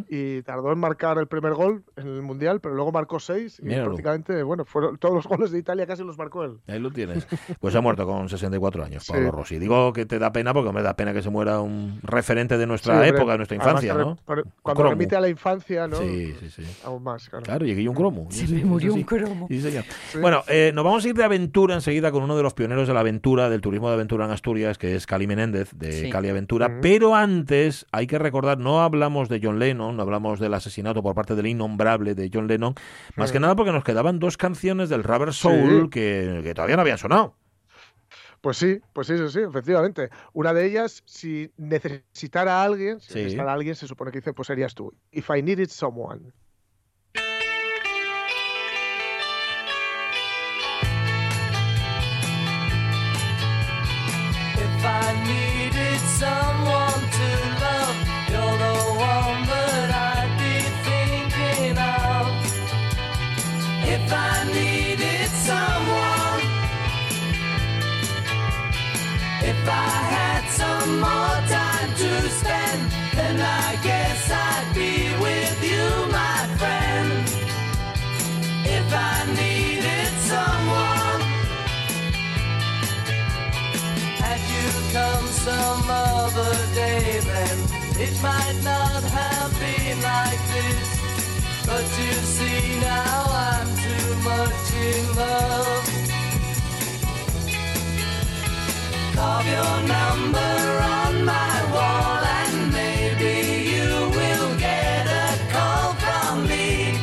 y tardó en marcar el primer gol en el Mundial, pero luego marcó seis y Míralo. prácticamente, bueno, fueron todos los goles de Italia casi los marcó él. Ahí lo tienes. Pues ha muerto con 64 años, Sí. Pablo Rossi. Digo que te da pena porque me da pena que se muera un referente de nuestra Sí, hombre, época, de nuestra infancia, re- ¿no? Cuando cromo. remite a la infancia, ¿no? Sí, sí, sí. Aún más, claro. Claro, llegué yo un cromo. Se Sí, me murió un cromo. Sí, señor. Sí. Bueno, eh, nos vamos a ir de aventura enseguida con uno de los pioneros de la aventura, del turismo de aventura en Asturias, que es Cali Menéndez, de Sí. Cali Aventura. Ujú. Pero antes hay que recordar, no hablamos de John Lennon, no hablamos del asesinato por parte del innombrable de John Lennon, más que nada porque nos quedaban dos canciones del Rubber Soul Sí. que, que todavía no habían sonado. Pues sí, pues sí, sí, sí, efectivamente. Una de ellas, si necesitara a alguien, si Sí. necesitara a alguien, se supone que dice, pues serías tú. If I needed someone. It might not have been like this. But you see, now I'm too much in love. Carve your number on my wall, and maybe you will get a call from me.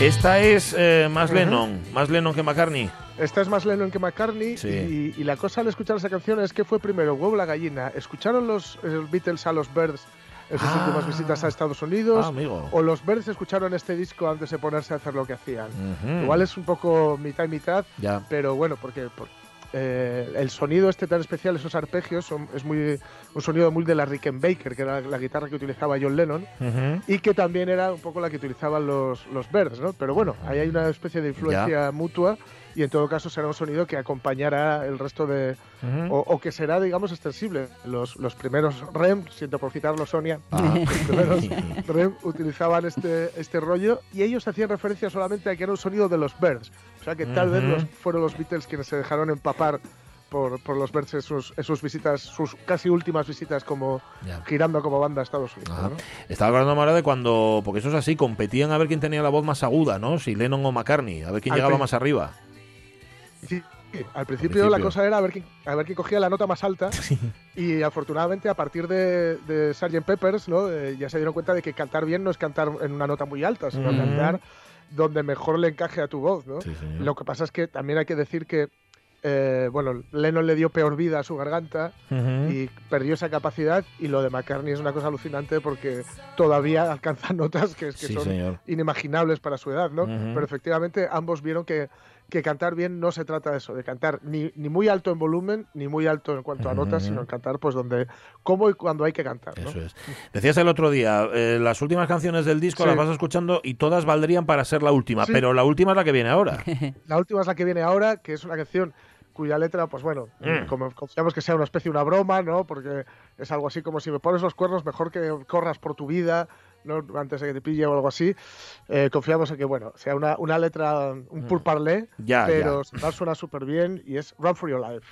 Esta es eh, más. Lennon, más Lennon que McCartney. Esta es más Lennon que McCartney Sí. y, y la cosa al escuchar esa canción es que fue primero huevo la gallina. ¿Escucharon los, eh, los Beatles a los Birds en sus Ah. últimas visitas a Estados Unidos? Ah, amigo. ¿O los Birds escucharon este disco antes de ponerse a hacer lo que hacían? Igual es un poco mitad y mitad, Ya. pero bueno, porque por- eh, el sonido este tan especial, esos arpegios, son, es muy un sonido muy de la Rickenbacker, que era la guitarra que utilizaba John Lennon, Ujú. y que también era un poco la que utilizaban los, los Birds, ¿no? Pero bueno, ahí hay una especie de influencia mutua y en todo caso será un sonido que acompañará el resto de... O, o que será, digamos, extensible. Los, los primeros REM, siento por citarlo, Sonia, Ah. los primeros REM utilizaban este, este rollo y ellos hacían referencia solamente a que era un sonido de los Birds. O sea que tal vez los, fueron los Beatles quienes se dejaron empapar por, por los Birds en sus, en sus visitas, sus casi últimas visitas como girando como banda a Estados Unidos. Estaba acordando ahora de cuando, porque eso es así, competían a ver quién tenía la voz más aguda, ¿no? Si Lennon o McCartney, a ver quién Al llegaba más arriba. Sí, al principio, la cosa era a ver quién, a ver quién cogía la nota más alta y afortunadamente a partir de, de Sgt. Peppers ¿no? Eh, ya se dieron cuenta de que cantar bien no es cantar en una nota muy alta, sino cantar donde mejor le encaje a tu voz. ¿no? Sí. Lo que pasa es que también hay que decir que eh, bueno, Lennon le dio peor vida a su garganta y perdió esa capacidad y lo de McCartney es una cosa alucinante porque todavía alcanza notas que, que Sí, son señor. inimaginables para su edad, ¿no? Pero efectivamente ambos vieron que, que cantar bien no se trata de eso, de cantar ni, ni muy alto en volumen, ni muy alto en cuanto a notas, sino en cantar pues donde, cómo y cuando hay que cantar. ¿no? Eso es. Decías el otro día, eh, las últimas canciones del disco Sí. las vas escuchando y todas valdrían para ser la última, Sí. pero la última es la que viene ahora. La última es la que viene ahora, que es una canción cuya letra, pues bueno, Mm. como confiamos que sea una especie de una broma, ¿no? Porque es algo así como si me pones los cuernos, mejor que corras por tu vida, ¿no? Antes de que te pille o algo así. Eh, confiamos en que, bueno, sea una, una letra, un Mm. Ya, pero tal suena súper bien y es Run for Your Life.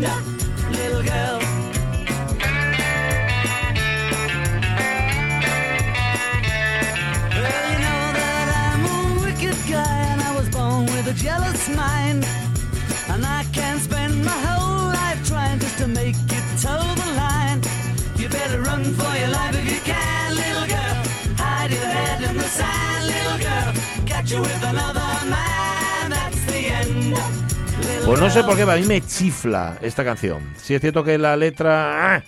Little girl. Well, you know that I'm a wicked guy and I was born with a jealous mind. And I can spend my whole life trying just to make toe the line. You better run for your life if you can, little girl. Hide your head in the sand, little girl. Catch you with another man, that's the end. Pues no sé por qué, pero a mí me chifla esta canción. Sí es cierto que la letra ah,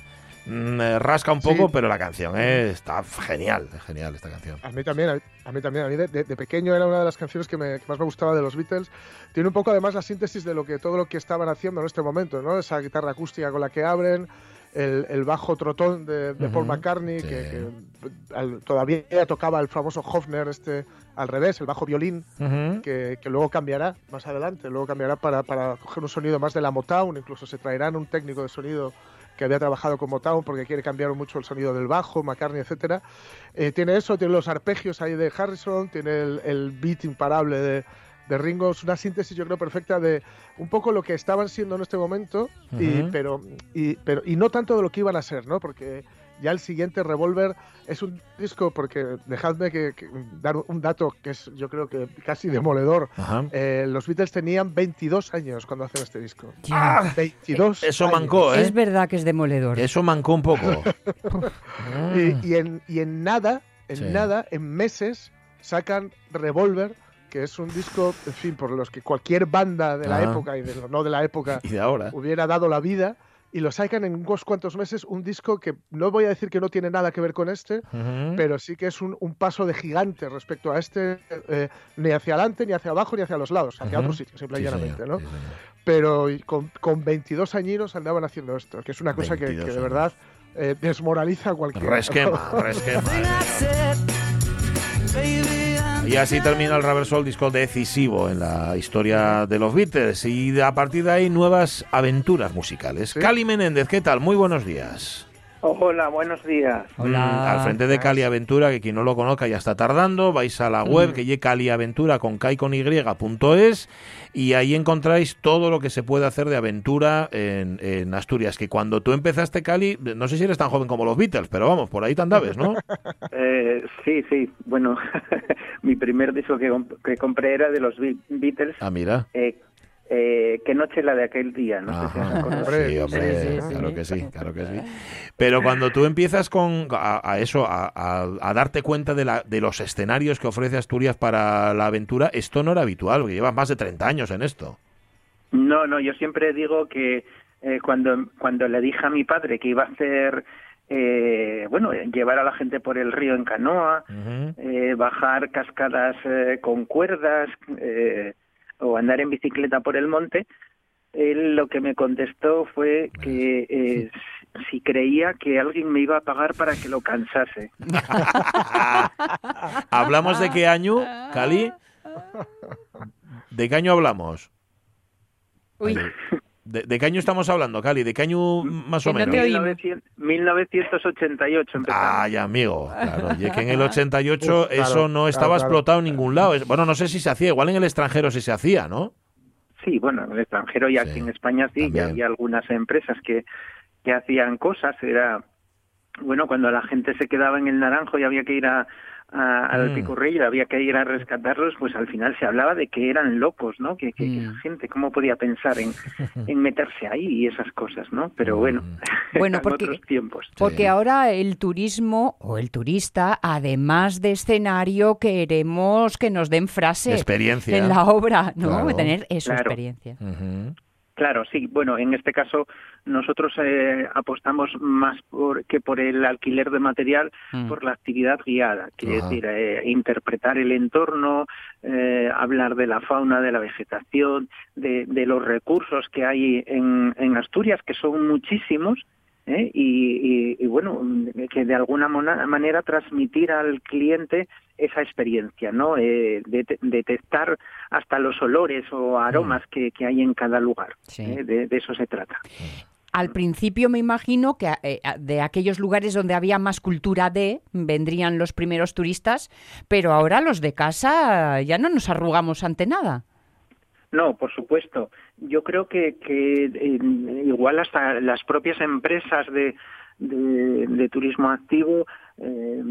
mm, eh, rasca un poco, Sí. pero la canción eh, está genial, genial esta canción. A mí también, a, a mí también. A mí de, de- de pequeño era una de las canciones que, me- que más me gustaba de los Beatles. Tiene un poco además la síntesis de lo que todo lo que estaban haciendo en este momento, ¿no? Esa guitarra acústica con la que abren, el, el bajo trotón de, de Paul McCartney, sí. que, que al- todavía tocaba el famoso Hofner, este al revés, el bajo violín, que, que luego cambiará más adelante, luego cambiará para, para coger un sonido más de la Motown, incluso se traerán un técnico de sonido que había trabajado con Motown porque quiere cambiar mucho el sonido del bajo, McCartney, etcétera. Eh, tiene eso, tiene los arpegios ahí de Harrison, tiene el, el beat imparable de, de Ringo, es una síntesis yo creo perfecta de un poco lo que estaban siendo en este momento, y, pero, y, pero, y no tanto de lo que iban a ser, ¿no? Porque ya el siguiente Revolver es un disco, porque dejadme que, que dar un dato que es yo creo que casi demoledor. Eh, los Beatles tenían 22 años cuando hacen este disco. Ya. 22 Eso años. mancó, ¿eh? Es verdad que es demoledor. Eso mancó un poco. Y, y en, y en nada, en Sí. nada, en meses, sacan Revolver, que es un disco, en fin, por los que cualquier banda de la Ah. época y de lo no de la época y de ahora. hubiera dado la vida. Y lo sacan en unos cuantos meses, un disco que no voy a decir que no tiene nada que ver con este, Ujú. pero sí que es un, un paso de gigante respecto a este, eh, ni hacia adelante, ni hacia abajo, ni hacia los lados, hacia Ujú. otros sitios, simple y Sí, llanamente, señor, ¿no? sí. Pero y con, con 22 añinos andaban haciendo esto, que es una cosa que, que 22 de verdad eh, desmoraliza a cualquiera. Resquema, resquema. Y así termina el Rubber Soul, disco decisivo en la historia de los Beatles. Y a partir de ahí, nuevas aventuras musicales. Sí. Cali Menéndez, ¿qué tal? Muy buenos días. Hola, buenos días. Mm, al frente de Cali Aventura, que quien no lo conozca ya está tardando, vais a la web que llegue caliaventura con K y con Y punto es, y ahí encontráis todo lo que se puede hacer de aventura en, en Asturias. Que cuando tú empezaste, Cali, no sé si eres tan joven como los Beatles, pero vamos, por ahí te andabes, ¿no? Eh, sí, sí. Bueno, mi primer disco que, comp- que compré era de los Be- Beatles. Ah, mira. Eh, eh, ¿Qué noche la de aquel día? No sé si Sí, hombre, sí, sí, sí. claro que sí, claro que sí. Pero cuando tú empiezas con a, a eso, a, a- a darte cuenta de, la, de los escenarios que ofrece Asturias para la aventura, esto no era habitual, porque llevas más de 30 años en esto. No, no, yo siempre digo que eh, cuando, cuando le dije a mi padre que iba a hacer, eh, bueno, llevar a la gente por el río en canoa, eh, bajar cascadas eh, con cuerdas eh, o andar en bicicleta por el monte, él lo que me contestó fue que eh, si creía que alguien me iba a pagar para que lo cansase. ¿Hablamos de qué año, Cali? ¿De qué año hablamos? Uy, ¿De, de qué año estamos hablando, Cali? ¿De qué año más o menos? te oímos. 1900 1988 empezamos. Ay, amigo, claro, y es que en el 88 Uf, claro, eso no claro, estaba claro. explotado en ningún lado. Bueno, no sé si se hacía, igual en el extranjero sí se hacía, ¿no? Sí, bueno, en el extranjero y aquí Sí, en España sí, ya había algunas empresas que, que hacían cosas, era bueno, cuando la gente se quedaba en el Naranjo y había que ir a, a- al Mm. Picurrillo, había que ir a rescatarlos, pues al final se hablaba de que eran locos, ¿no? Que, que- que Mm. esa gente, ¿cómo podía pensar en, en meterse ahí y esas cosas, ¿no? Pero bueno, Bueno, eran porque- otros tiempos. Porque ahora el turismo o el turista, además de escenario, queremos que nos den frase Experiencia. en la obra, ¿no? Claro. Tener eso, Claro. experiencia. Ujú. Claro, sí. Bueno, en este caso nosotros eh, apostamos más por, que por el alquiler de material, Mm. por la actividad guiada. Quiere Ajá. decir, eh, interpretar el entorno, eh, hablar de la fauna, de la vegetación, de, de los recursos que hay en, en Asturias, que son muchísimos. ¿Eh? Y, y- y, bueno, que de alguna manera transmitir al cliente esa experiencia, ¿no? Eh, de- detectar hasta los olores o aromas que, que hay en cada lugar. Sí. ¿eh? De, de eso se trata. Al principio me imagino que de aquellos lugares donde había más cultura de vendrían los primeros turistas, pero ahora los de casa ya no nos arrugamos ante nada. No, por supuesto. Yo creo que, que eh, igual hasta las propias empresas de, de, de turismo activo eh,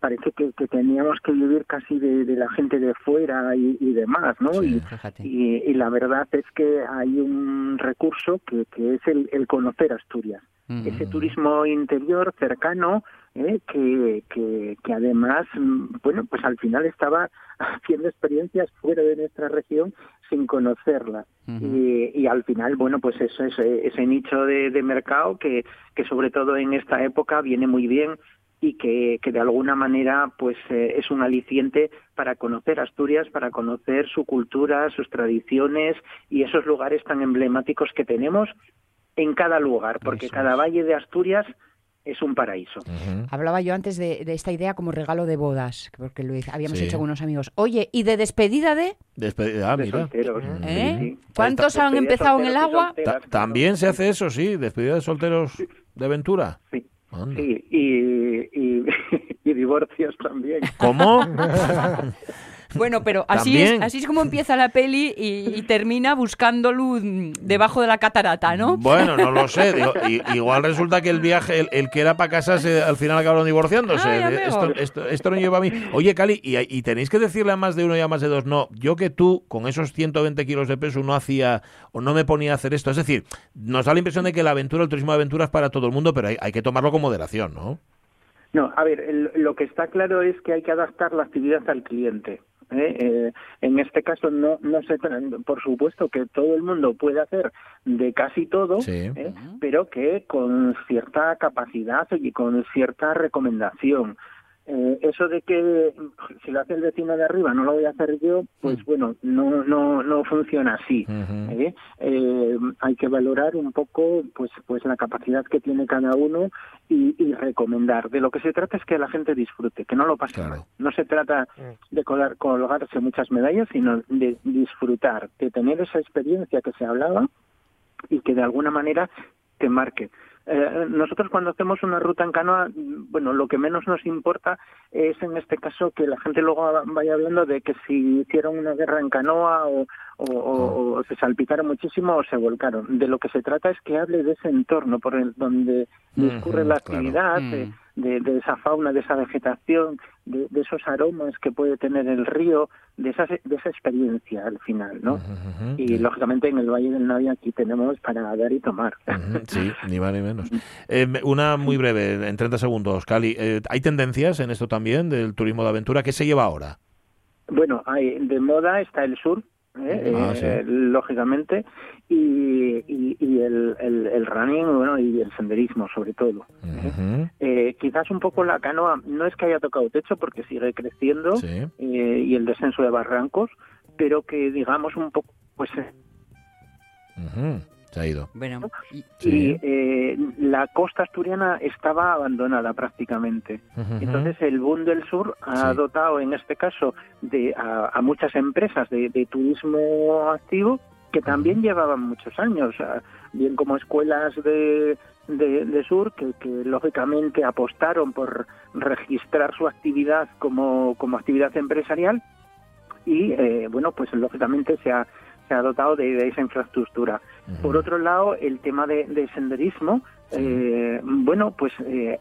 parece que, que teníamos que vivir casi de, de la gente de fuera y, y demás, ¿no? Sí, y, y, y la verdad es que hay un recurso que, que es el, el conocer Asturias. Mm. Ese turismo interior cercano ¿eh? que, que, que además, mm, bueno, pues al final estaba haciendo experiencias fuera de nuestra región sin conocerla. Y, y al final, bueno, pues eso es eh, ese nicho de, de mercado que, que sobre todo en esta época viene muy bien y que, que de alguna manera pues eh, es un aliciente para conocer Asturias, para conocer su cultura, sus tradiciones y esos lugares tan emblemáticos que tenemos en cada lugar, porque Eso cada es. valle de Asturias es un paraíso. Hablaba yo antes de, de esta idea como regalo de bodas, porque lo habíamos Sí. hecho con unos amigos. Oye, ¿y de despedida de? Despe- ah, de mira. solteros. ¿Eh? Sí, sí. ¿Cuántos han Despedida empezado en el agua? solteras, Ta- También se hace eso, sí, despedida de solteros de aventura. Sí, Anda. sí, y, y, y divorcios también. ¿Cómo? Bueno, pero así es, así es como empieza la peli y, y termina buscando luz debajo de la catarata, ¿no? Bueno, no lo sé. digo, i- igual resulta que el viaje, el, el que era para casarse, al final acabaron divorciándose. Ay, De- esto, amigo. esto, esto no lleva a mí. Oye, Cali, y, y tenéis que decirle a más de uno y a más de dos, no, yo que tú, con esos 120 kilos de peso, no hacía o no me ponía a hacer esto. Es decir, nos da la impresión de que la aventura, el turismo de aventura es para todo el mundo, pero hay, hay que tomarlo con moderación, ¿no? No, a ver, el- lo que está claro es que hay que adaptar la actividad al cliente. ¿Eh? Eh, en este caso, no, no se, tra- por supuesto que todo el mundo puede hacer de casi todo, Sí. ¿eh? pero que con cierta capacidad y con cierta recomendación. Eh, eso de que si lo hace el vecino de arriba no lo voy a hacer yo, pues bueno, no no no funciona así. ¿eh? Eh, hay que valorar un poco pues pues la capacidad que tiene cada uno y, y recomendar. De lo que se trata es que la gente disfrute, que no lo pase Claro. mal. No se trata de colar- colgarse muchas medallas, sino de disfrutar, de tener esa experiencia que se hablaba y que de alguna manera te marque. Eh, nosotros cuando hacemos una ruta en canoa, bueno, lo que menos nos importa es en este caso que la gente luego vaya hablando de que si hicieron una guerra en canoa o, o- o- o se salpicaron muchísimo o se volcaron. De lo que se trata es que hable de ese entorno por el donde discurre la claro. actividad, Mm. De, de- esa fauna, de esa vegetación, de, de esos aromas que puede tener el río, de esa, de esa experiencia al final, ¿no? Y lógicamente en el Valle del Navia aquí tenemos para dar y tomar. Sí, ni más ni menos. Eh, una muy breve, en 30 segundos, Cali. Eh, ¿Hay tendencias en esto también del turismo de aventura? ¿Qué se lleva ahora? Bueno, hay, de moda está el sur, ¿eh? Ah, Eh, lógicamente, y, y, y el, el, el running bueno, y el senderismo sobre todo. Ujú, Eh, quizás un poco la canoa no es que haya tocado techo porque sigue creciendo Sí. eh, y el descenso de barrancos, pero que digamos un poco pues eh, Ujú, Se ha ido. Bueno, y- Sí. y eh, la costa asturiana estaba abandonada prácticamente. Entonces el boom del sur ha Sí. dotado en este caso de a, a muchas empresas de, de turismo activo que también llevaban muchos años, bien como escuelas de, de, de sur que, que lógicamente apostaron por registrar su actividad como, como actividad empresarial y eh, bueno pues lógicamente se ha se ha dotado de, de esa infraestructura. Por otro lado, el tema de, de senderismo eh, bueno, pues eh,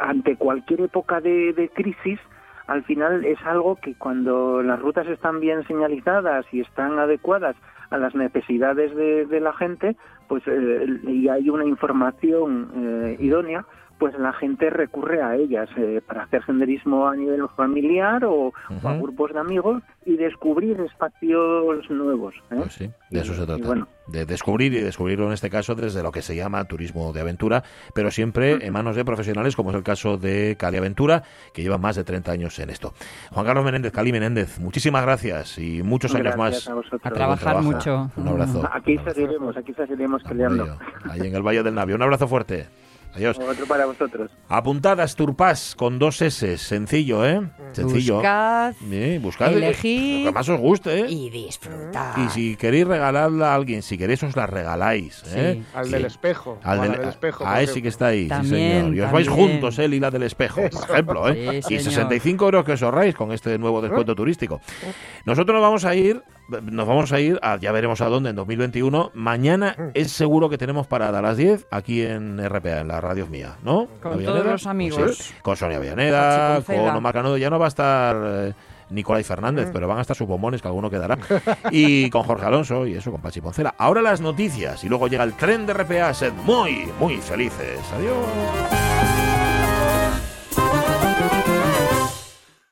ante cualquier época de, de crisis, al final es algo que cuando las rutas están bien señalizadas y están adecuadas a las necesidades de, de la gente, pues eh, y hay una información eh, idónea, pues la gente recurre a ellas eh, para hacer senderismo a nivel familiar o, o a grupos de amigos y descubrir espacios nuevos. ¿eh? Pues sí, de eso se Y trata. bueno. De descubrir y descubrirlo en este caso desde lo que se llama turismo de aventura, pero siempre en manos de profesionales, como es el caso de Cali Aventura, que lleva más de 30 años en esto. Juan Carlos Menéndez, Cali Menéndez, muchísimas gracias y muchos años Gracias más. a vosotros. A trabajar mucho. Un abrazo. Aquí seguiremos, aquí seguiremos peleando. Ahí en el Valle del Navio. Un abrazo fuerte. Adiós. Otro para vosotros. Apuntadas Turpás con dos S. Sencillo, ¿eh? Sencillo. Buscad, Sí, buscad elegid lo que más os guste, ¿eh? y disfrutad. Y si queréis regalarla a alguien, si queréis os la regaláis. ¿eh? Sí. Al Sí. del espejo. Al del, del espejo. a ese que está ahí, sí, También, señor. Y os vais también. juntos, él y la del espejo, por ejemplo. ¿eh? Sí, y señor. 65 euros que os ahorráis con este nuevo descuento turístico. Nosotros nos vamos a ir, nos vamos a ir, a, ya veremos a dónde en 2021. Mañana es seguro que tenemos parada a las 10 aquí en RPA, en la radio mía, ¿no? Con ¿La todos los Pues amigos. sí, con Sonia Villaneda, Poncela. con Omar Canudo. Ya no va a estar... eh, Nicolai Fernández, pero van a estar sus bombones, que alguno quedará. Y con Jorge Alonso y eso, con Pachi Poncela. Ahora las noticias y luego llega el tren de RPA. Sed muy, muy felices. Adiós.